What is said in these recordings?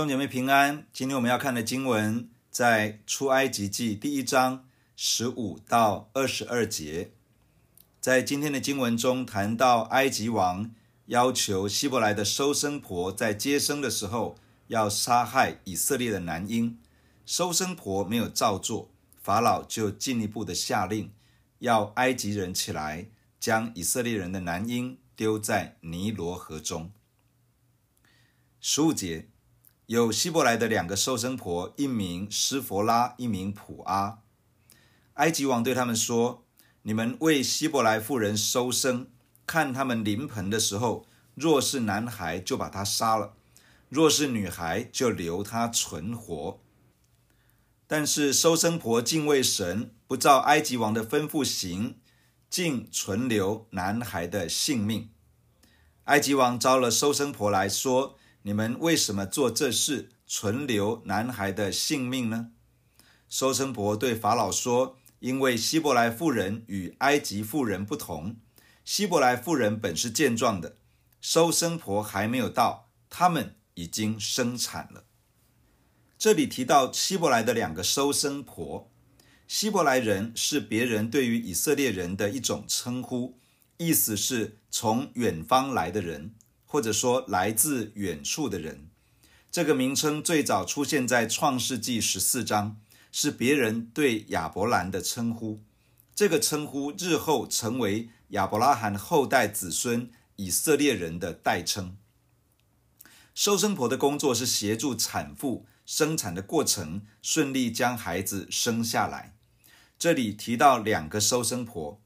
弟兄姐妹平安。今天我们要看的经文在出埃及记第一章十五到二十二节。在今天的经文中谈到埃及王要求希伯来的收生婆在接生的时候要杀害以色列的男婴，收生婆没有照做，法老就进一步的下令，要埃及人起来将以色列人的男婴丢在尼罗河中。十五节。有希伯来的两个收生婆，一名施佛拉，一名普阿。埃及王对他们说：“你们为希伯来妇人收生，看他们临盆的时候，若是男孩，就把他杀了；若是女孩，就留他存活。”但是收生婆敬畏神，不照埃及王的吩咐行，竟存留男孩的性命。埃及王召了收生婆来说。你们为什么做这事，存留男孩的性命呢？收生婆对法老说：“因为希伯来妇人与埃及妇人不同，希伯来妇人本是健壮的，收生婆还没有到，他们已经生产了。”这里提到希伯来的两个收生婆，希伯来人是别人对于以色列人的一种称呼，意思是从远方来的人。或者说来自远处的人，这个名称最早出现在创世纪十四章，是别人对亚伯兰的称呼。这个称呼日后成为亚伯拉罕后代子孙以色列人的代称。收生婆的工作是协助产妇生产的过程顺利将孩子生下来。这里提到两个收生婆，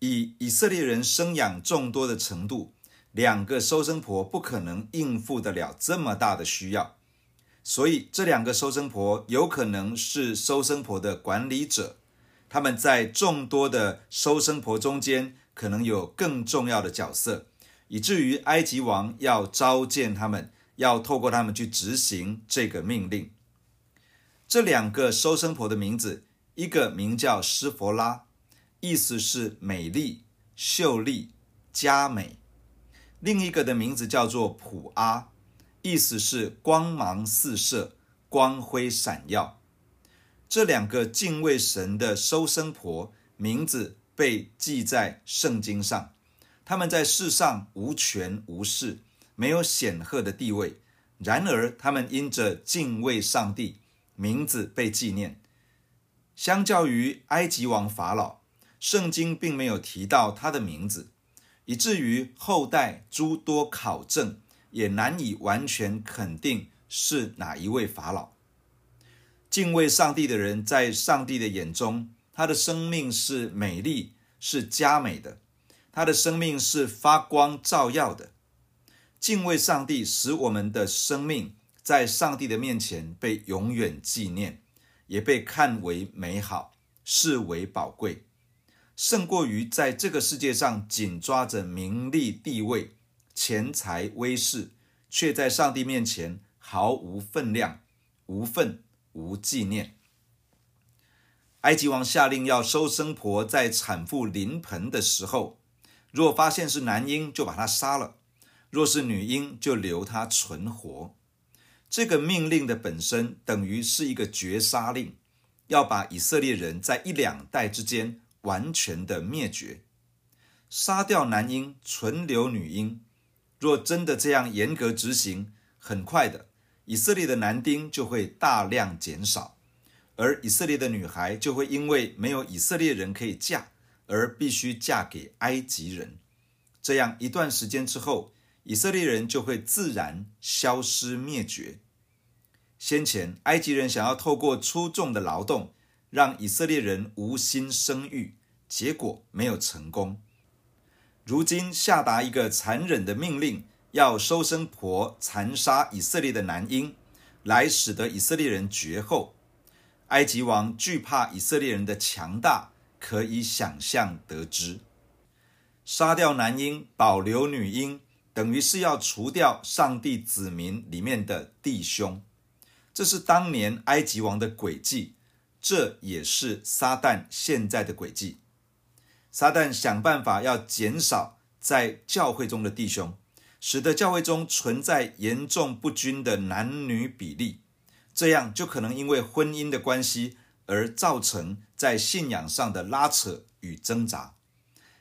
以以色列人生养众多的程度。两个收生婆不可能应付得了这么大的需要，所以这两个收生婆有可能是收生婆的管理者，他们在众多的收生婆中间可能有更重要的角色，以至于埃及王要召见他们，要透过他们去执行这个命令。这两个收生婆的名字，一个名叫施佛拉，意思是美丽、秀丽、佳美。另一个的名字叫做普阿，意思是光芒四射、光辉闪耀。这两个敬畏神的收生婆名字被记在圣经上，他们在世上无权无势，没有显赫的地位。然而，他们因着敬畏上帝，名字被纪念。相较于埃及王法老，圣经并没有提到他的名字。以至于后代诸多考证也难以完全肯定是哪一位法老。敬畏上帝的人，在上帝的眼中，他的生命是美丽、是佳美的，他的生命是发光照耀的。敬畏上帝，使我们的生命在上帝的面前被永远纪念，也被看为美好，视为宝贵。胜过于在这个世界上紧抓着名利地位、钱财威势，却在上帝面前毫无分量、无分无纪念。埃及王下令要收生婆在产妇临盆的时候，若发现是男婴，就把他杀了；若是女婴，就留他存活。这个命令的本身等于是一个绝杀令，要把以色列人在一两代之间。完全的灭绝，杀掉男婴，存留女婴。若真的这样严格执行，很快的，以色列的男丁就会大量减少，而以色列的女孩就会因为没有以色列人可以嫁，而必须嫁给埃及人。这样一段时间之后，以色列人就会自然消失灭绝。先前埃及人想要透过出众的劳动，让以色列人无心生育，结果没有成功。如今下达一个残忍的命令，要收生婆残杀以色列的男婴，来使得以色列人绝后。埃及王惧怕以色列人的强大，可以想象得知。杀掉男婴，保留女婴，等于是要除掉上帝子民里面的弟兄。这是当年埃及王的诡计。这也是撒旦现在的诡计。撒旦想办法要减少在教会中的弟兄，使得教会中存在严重不均的男女比例，这样就可能因为婚姻的关系而造成在信仰上的拉扯与挣扎。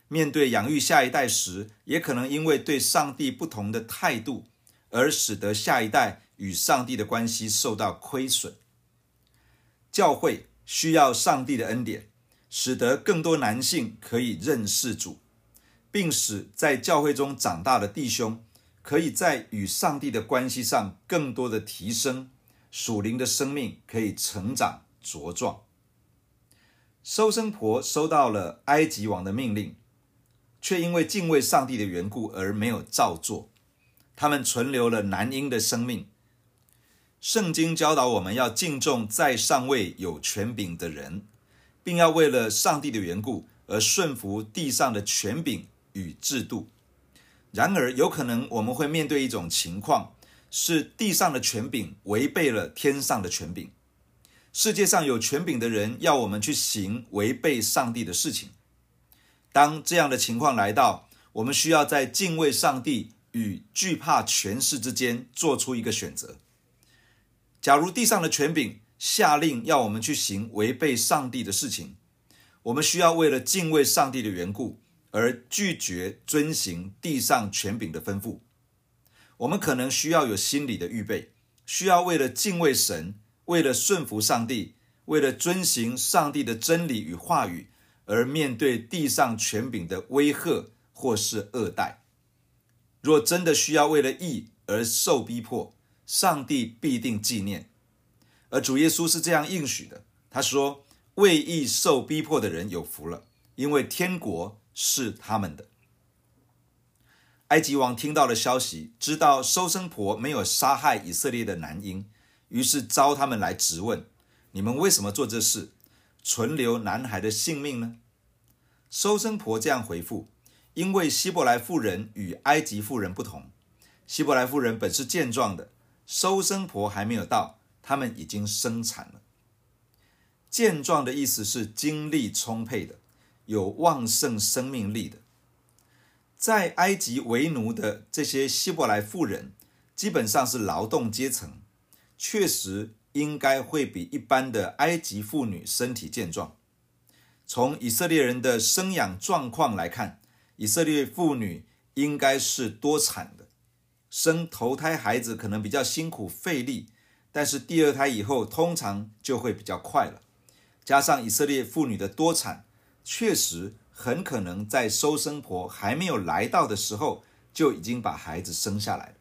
面对养育下一代时，也可能因为对上帝不同的态度，而使得下一代与上帝的关系受到亏损。教会需要上帝的恩典，使得更多男性可以认识主，并使在教会中长大的弟兄，可以在与上帝的关系上更多的提升，属灵的生命可以成长茁壮。收生婆收到了埃及王的命令，却因为敬畏上帝的缘故而没有照做，他们存留了男婴的生命。圣经教导我们要敬重在上位有权柄的人，并要为了上帝的缘故而顺服地上的权柄与制度。然而，有可能我们会面对一种情况，是地上的权柄违背了天上的权柄。世界上有权柄的人要我们去行违背上帝的事情。当这样的情况来到，我们需要在敬畏上帝与惧怕权势之间做出一个选择。假如地上的权柄下令要我们去行违背上帝的事情，我们需要为了敬畏上帝的缘故而拒绝遵行地上权柄的吩咐。我们可能需要有心理的预备，需要为了敬畏神，为了顺服上帝，为了遵行上帝的真理与话语而面对地上权柄的威吓或是恶待。若真的需要为了义而受逼迫，上帝必定纪念，而主耶稣是这样应许的。他说：“为义受逼迫的人有福了，因为天国是他们的。”埃及王听到了消息，知道收生婆没有杀害以色列的男婴，于是召他们来质问：“你们为什么做这事，存留男孩的性命呢？”收生婆这样回复：“因为希伯来妇人与埃及妇人不同，希伯来妇人本是健壮的。”收生婆还没有到，他们已经生产了。健壮的意思是精力充沛的，有旺盛生命力的。在埃及为奴的这些希伯来妇人，基本上是劳动阶层，确实应该会比一般的埃及妇女身体健壮。从以色列人的生养状况来看，以色列妇女应该是多产的。生头胎孩子可能比较辛苦费力，但是第二胎以后通常就会比较快了。加上以色列妇女的多产，确实很可能在收生婆还没有来到的时候就已经把孩子生下来了。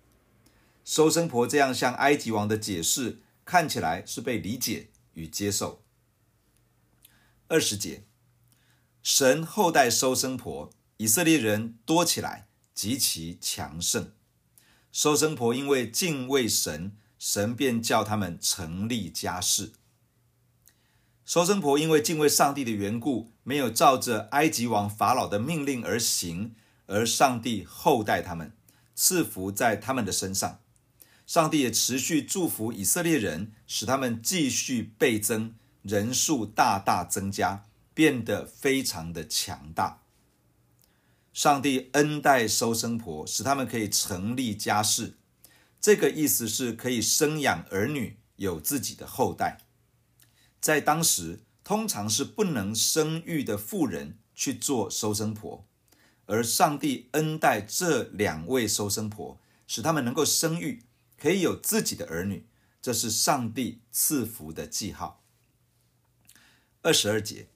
收生婆这样向埃及王的解释看起来是被理解与接受。二十节，神后代收生婆，以色列人多起来，极其强盛。收生婆因为敬畏神，神便叫他们成立家室。收生婆因为敬畏上帝的缘故，没有照着埃及王法老的命令而行，而上帝厚待他们，赐福在他们的身上。上帝也持续祝福以色列人，使他们继续倍增，人数大大增加，变得非常的强大。上帝恩待收生婆，使他们可以成立家室。这个意思是可以生养儿女，有自己的后代。在当时，通常是不能生育的妇人去做收生婆，而上帝恩待这两位收生婆，使他们能够生育，可以有自己的儿女。这是上帝赐福的记号。二十二节，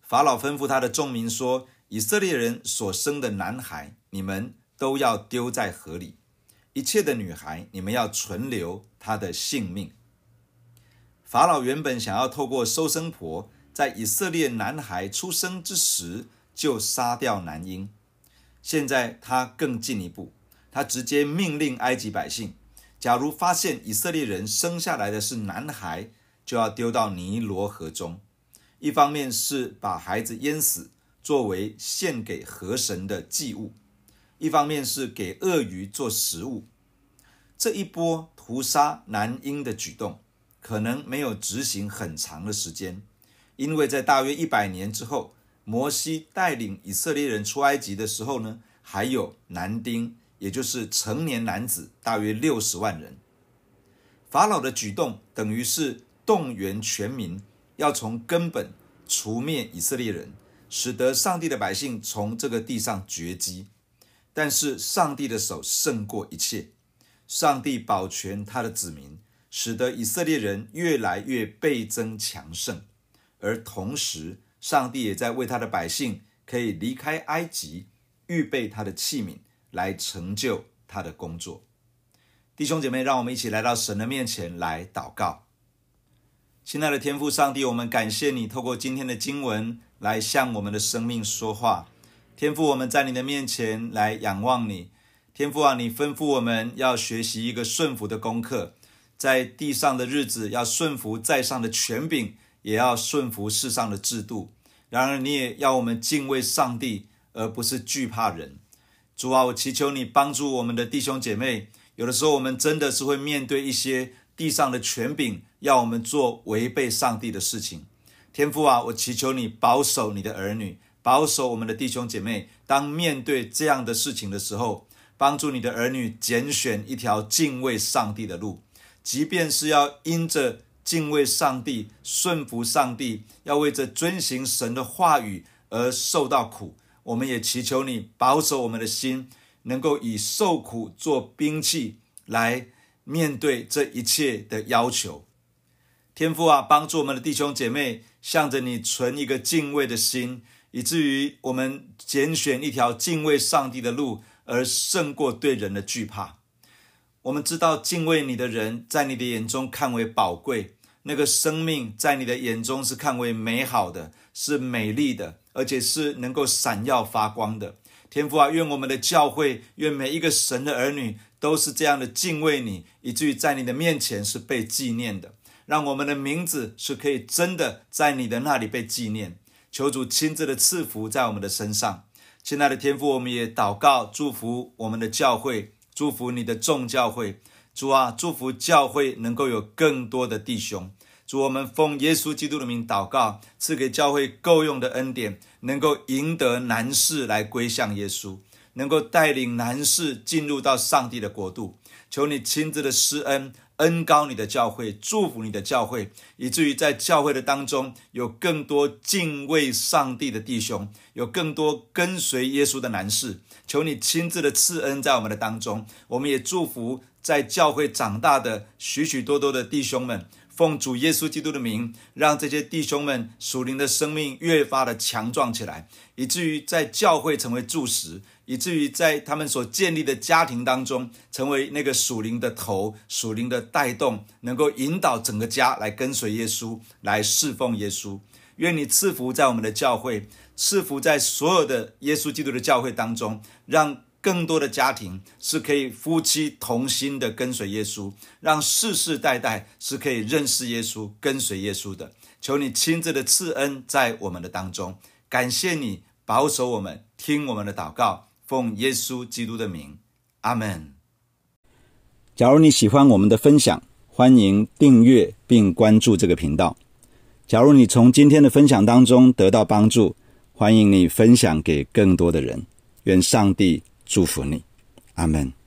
法老吩咐他的众民说。以色列人所生的男孩，你们都要丢在河里；一切的女孩，你们要存留她的性命。法老原本想要透过收生婆，在以色列男孩出生之时就杀掉男婴，现在他更进一步，他直接命令埃及百姓：假如发现以色列人生下来的是男孩，就要丢到尼罗河中。一方面是把孩子淹死。作为献给河神的祭物，一方面是给鳄鱼做食物。这一波屠杀男婴的举动，可能没有执行很长的时间，因为在大约一百年之后，摩西带领以色列人出埃及的时候呢，还有男丁也就是成年男子，大约六十万人。法老的举动等于是动员全民，要从根本除灭以色列人，使得上帝的百姓从这个地上绝迹。但是上帝的手胜过一切，上帝保全他的子民，使得以色列人越来越倍增强盛，而同时，上帝也在为他的百姓可以离开埃及，预备他的器皿来成就他的工作。弟兄姐妹，让我们一起来到神的面前来祷告。亲爱的天父上帝，我们感谢你透过今天的经文来向我们的生命说话。天父，我们在你的面前来仰望你。天父啊，你吩咐我们要学习一个顺服的功课，在地上的日子要顺服在上的权柄，也要顺服世上的制度。然而，你也要我们敬畏上帝，而不是惧怕人。主啊，我祈求你帮助我们的弟兄姐妹。有的时候，我们真的是会面对一些地上的权柄，要我们做违背上帝的事情。天父啊，我祈求你保守你的儿女。保守我们的弟兄姐妹，当面对这样的事情的时候，帮助你的儿女拣选一条敬畏上帝的路，即便是要因着敬畏上帝、顺服上帝，要为着遵行神的话语而受到苦，我们也祈求你保守我们的心，能够以受苦做兵器来面对这一切的要求。天父啊，帮助我们的弟兄姐妹，向着你存一个敬畏的心。以至于我们拣选一条敬畏上帝的路，而胜过对人的惧怕。我们知道敬畏你的人，在你的眼中看为宝贵，那个生命在你的眼中是看为美好的，是美丽的，而且是能够闪耀发光的。天父啊，愿我们的教会，愿每一个神的儿女都是这样的敬畏你，以至于在你的面前是被纪念的，让我们的名字是可以真的在你的那里被纪念。求主亲自的赐福在我们的身上，亲爱的天父，我们也祷告祝福我们的教会，祝福你的众教会，主啊，祝福教会能够有更多的弟兄。主，我们奉耶稣基督的名祷告，赐给教会够用的恩典，能够赢得男士来归向耶稣，能够带领男士进入到上帝的国度。求你亲自的施恩。恩高你的教会，祝福你的教会，以至于在教会的当中有更多敬畏上帝的弟兄，有更多跟随耶稣的男士。求你亲自的赐恩在我们的当中。我们也祝福在教会长大的许许多多的弟兄们，奉主耶稣基督的名，让这些弟兄们属灵的生命越发的强壮起来，以至于在教会成为柱石。以至于在他们所建立的家庭当中，成为那个属灵的头、属灵的带动，能够引导整个家来跟随耶稣，来侍奉耶稣。愿你赐福在我们的教会，赐福在所有的耶稣基督的教会当中，让更多的家庭是可以夫妻同心的跟随耶稣，让世世代代是可以认识耶稣、跟随耶稣的。求你亲自的赐恩在我们的当中，感谢你保守我们，听我们的祷告。奉耶稣基督的名，阿门。假如你喜欢我们的分享，欢迎订阅并关注这个频道。假如你从今天的分享当中得到帮助，欢迎你分享给更多的人。愿上帝祝福你，阿门。